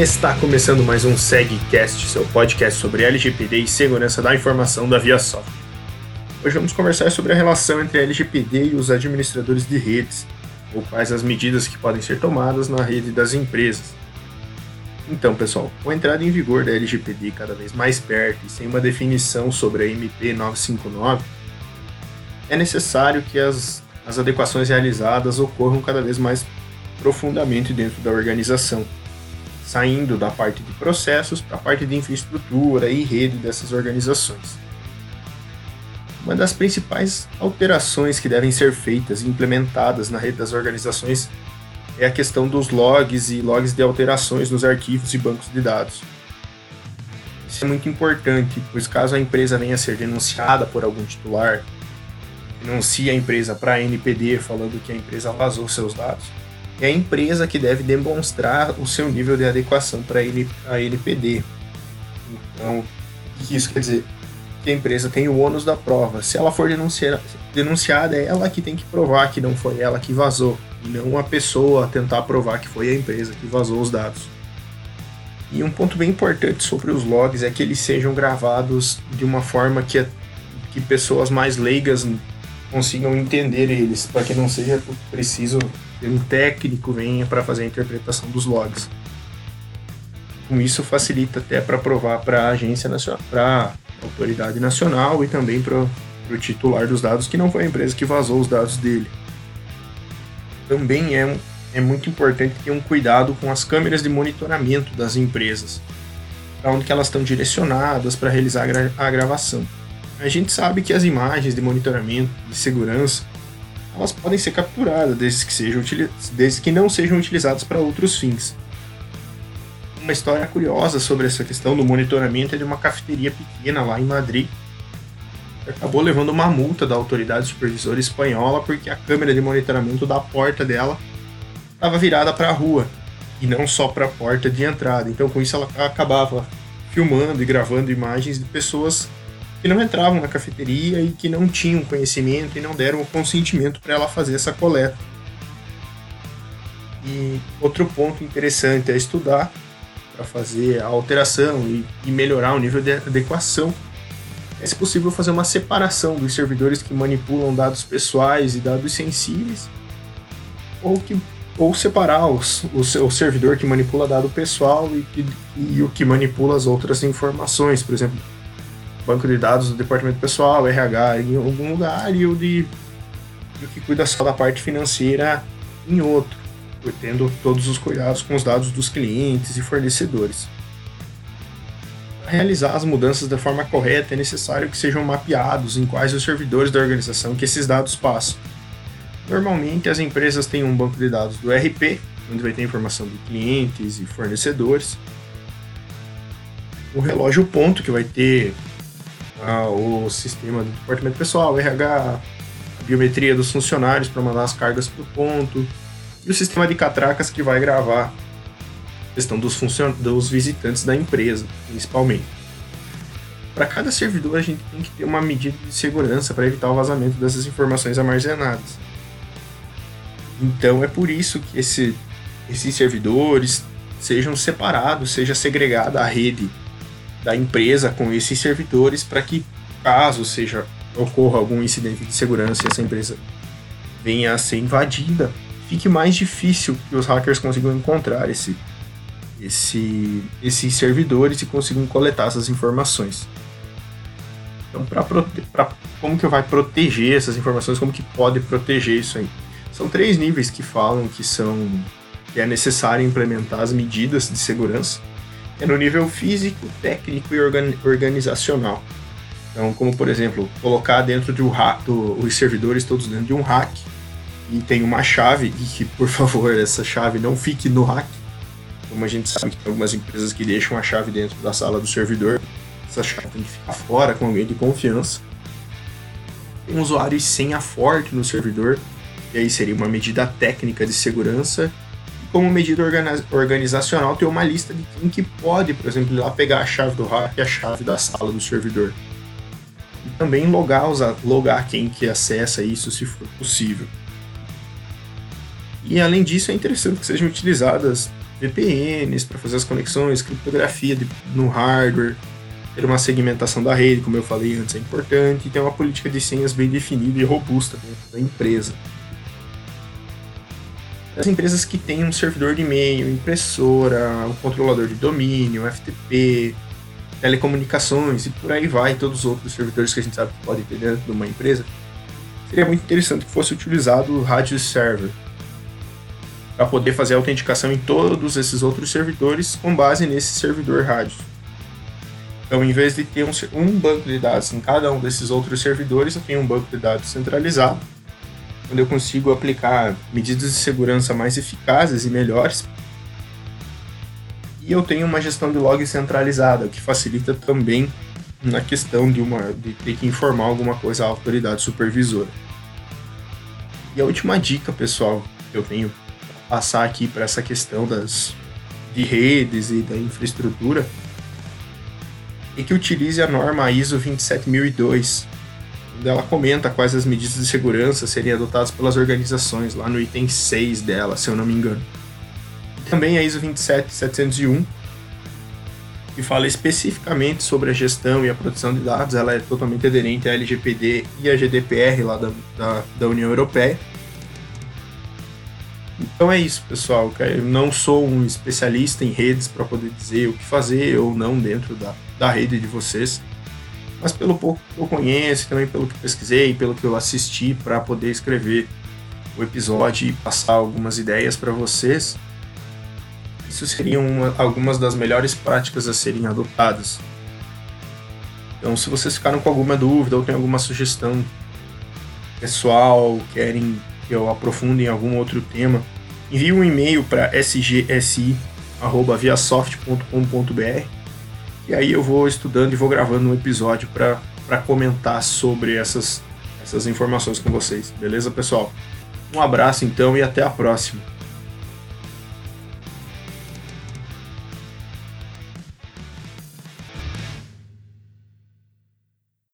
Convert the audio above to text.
Está começando mais um SegCast, seu podcast sobre LGPD e segurança da informação da ViaSoft. Hoje vamos conversar sobre a relação entre a LGPD e os administradores de redes, ou quais as medidas que podem ser tomadas na rede das empresas. Então, pessoal, com a entrada em vigor da LGPD cada vez mais perto e sem uma definição sobre a MP 959, é necessário que as, as adequações realizadas ocorram cada vez mais profundamente dentro da organização saindo da parte de processos para a parte de infraestrutura e rede dessas organizações. Uma das principais alterações que devem ser feitas e implementadas na rede das organizações é a questão dos logs e logs de alterações nos arquivos e bancos de dados. Isso é muito importante, pois caso a empresa venha a ser denunciada por algum titular, denuncia a empresa para a NPD falando que a empresa vazou seus dados, é a empresa que deve demonstrar o seu nível de adequação para a NPD. Então, o que isso quer dizer? Que a empresa tem o ônus da prova. Se ela for denunciada, é ela que tem que provar que não foi ela que vazou, e não a pessoa tentar provar que foi a empresa que vazou os dados. E um ponto bem importante sobre os logs é que eles sejam gravados de uma forma que, que pessoas mais leigas consigam entender eles, para que não seja preciso um técnico venha para fazer a interpretação dos logs. Com isso facilita até para provar para a agência nacional, para a autoridade nacional e também para o titular dos dados que não foi a empresa que vazou os dados dele. Também é, é muito importante ter um cuidado com as câmeras de monitoramento das empresas, para onde elas estão direcionadas para realizar a gravação. A gente sabe que as imagens de monitoramento de segurança elas podem ser capturadas desde que, sejam desde que não sejam utilizadas para outros fins. Uma história curiosa sobre essa questão do monitoramento é de uma cafeteria pequena lá em Madrid, que acabou levando uma multa da autoridade supervisora espanhola porque a câmera de monitoramento da porta dela estava virada para a rua e não só para a porta de entrada. Então, com isso, ela acabava filmando e gravando imagens de pessoas que não entravam na cafeteria e que não tinham conhecimento e não deram o consentimento para ela fazer essa coleta. E outro ponto interessante é estudar para fazer a alteração e, e, melhorar o nível de adequação. É se possível fazer uma separação dos servidores que manipulam dados pessoais e dados sensíveis, ou que ou separar os, o, o servidor que manipula dado pessoal e, e, e o que manipula as outras informações, por exemplo, banco de dados do departamento pessoal, RH em algum lugar e o de o que cuida só da parte financeira em outro, tendo todos os cuidados com os dados dos clientes e fornecedores. Para realizar as mudanças da forma correta, é necessário que sejam mapeados em quais os servidores da organização que esses dados passam. Normalmente, as empresas têm um banco de dados do RP, onde vai ter informação de clientes e fornecedores. O relógio ponto, que vai ter o sistema do departamento pessoal, RH, a biometria dos funcionários para mandar as cargas por ponto, e o sistema de catracas que vai gravar a questão dos, funcion... dos visitantes da empresa, principalmente. Para cada servidor, a gente tem que ter uma medida de segurança para evitar o vazamento dessas informações armazenadas. Então é por isso que esse, esses servidores sejam separados, seja segregada a rede da empresa com esses servidores para que, caso seja ocorra algum incidente de segurança e essa empresa venha a ser invadida, fique mais difícil que os hackers consigam encontrar esse, esse, esses servidores e consigam coletar essas informações. Então, para como que vai proteger essas informações, como que pode proteger isso aí? São três níveis que falam que são que é necessário implementar as medidas de segurança é no nível físico, técnico e organizacional. Então, como por exemplo, colocar dentro de um rack, do, os servidores todos dentro de um rack e tem uma chave e que, por favor, essa chave não fique no rack. Como a gente sabe que tem algumas empresas que deixam a chave dentro da sala do servidor, essa chave tem que ficar fora com alguém de confiança. Um usuário e senha forte no servidor, e aí seria uma medida técnica de segurança como medida organizacional, ter uma lista de quem que pode, por exemplo, ir lá pegar a chave do rack e a chave da sala do servidor. E também logar, logar quem que acessa isso, se for possível. E além disso, é interessante que sejam utilizadas VPNs para fazer as conexões, criptografia de, no hardware, ter uma segmentação da rede, como eu falei antes, é importante, e ter uma política de senhas bem definida e robusta dentro da empresa. As empresas que têm um servidor de e-mail, impressora, um controlador de domínio, FTP, telecomunicações e por aí vai, todos os outros servidores que a gente sabe que podem ter dentro de uma empresa, seria muito interessante que fosse utilizado o rádio server para poder fazer a autenticação em todos esses outros servidores com base nesse servidor rádio. Então, em vez de ter um, um banco de dados em cada um desses outros servidores, eu tenho um banco de dados centralizado, onde eu consigo aplicar medidas de segurança mais eficazes e melhores. E eu tenho uma gestão de log centralizada, o que facilita também na questão de, uma, de ter que informar alguma coisa à autoridade supervisora. E a última dica, pessoal, que eu tenho passar aqui para essa questão das de redes e da infraestrutura e que utilize a norma ISO 27002, onde ela comenta quais as medidas de segurança seriam adotadas pelas organizações, lá no item 6 dela, se eu não me engano. Também a ISO 27701, que fala especificamente sobre a gestão e a proteção de dados, ela é totalmente aderente à LGPD e à GDPR lá da, da, da União Europeia. Então é isso, pessoal. Eu não sou um especialista em redes para poder dizer o que fazer ou não dentro da, da rede de vocês. Mas pelo pouco que eu conheço, também pelo que pesquisei, pelo que eu assisti para poder escrever o episódio e passar algumas ideias para vocês, isso seriam uma, algumas das melhores práticas a serem adotadas. Então, se vocês ficaram com alguma dúvida ou tem alguma sugestão pessoal, querem que eu aprofunde em algum outro tema, envie um e-mail para sgsi@viasoft.com.br e aí eu vou estudando e vou gravando um episódio para comentar sobre essas, essas informações com vocês. Beleza, pessoal? Um abraço então e até a próxima.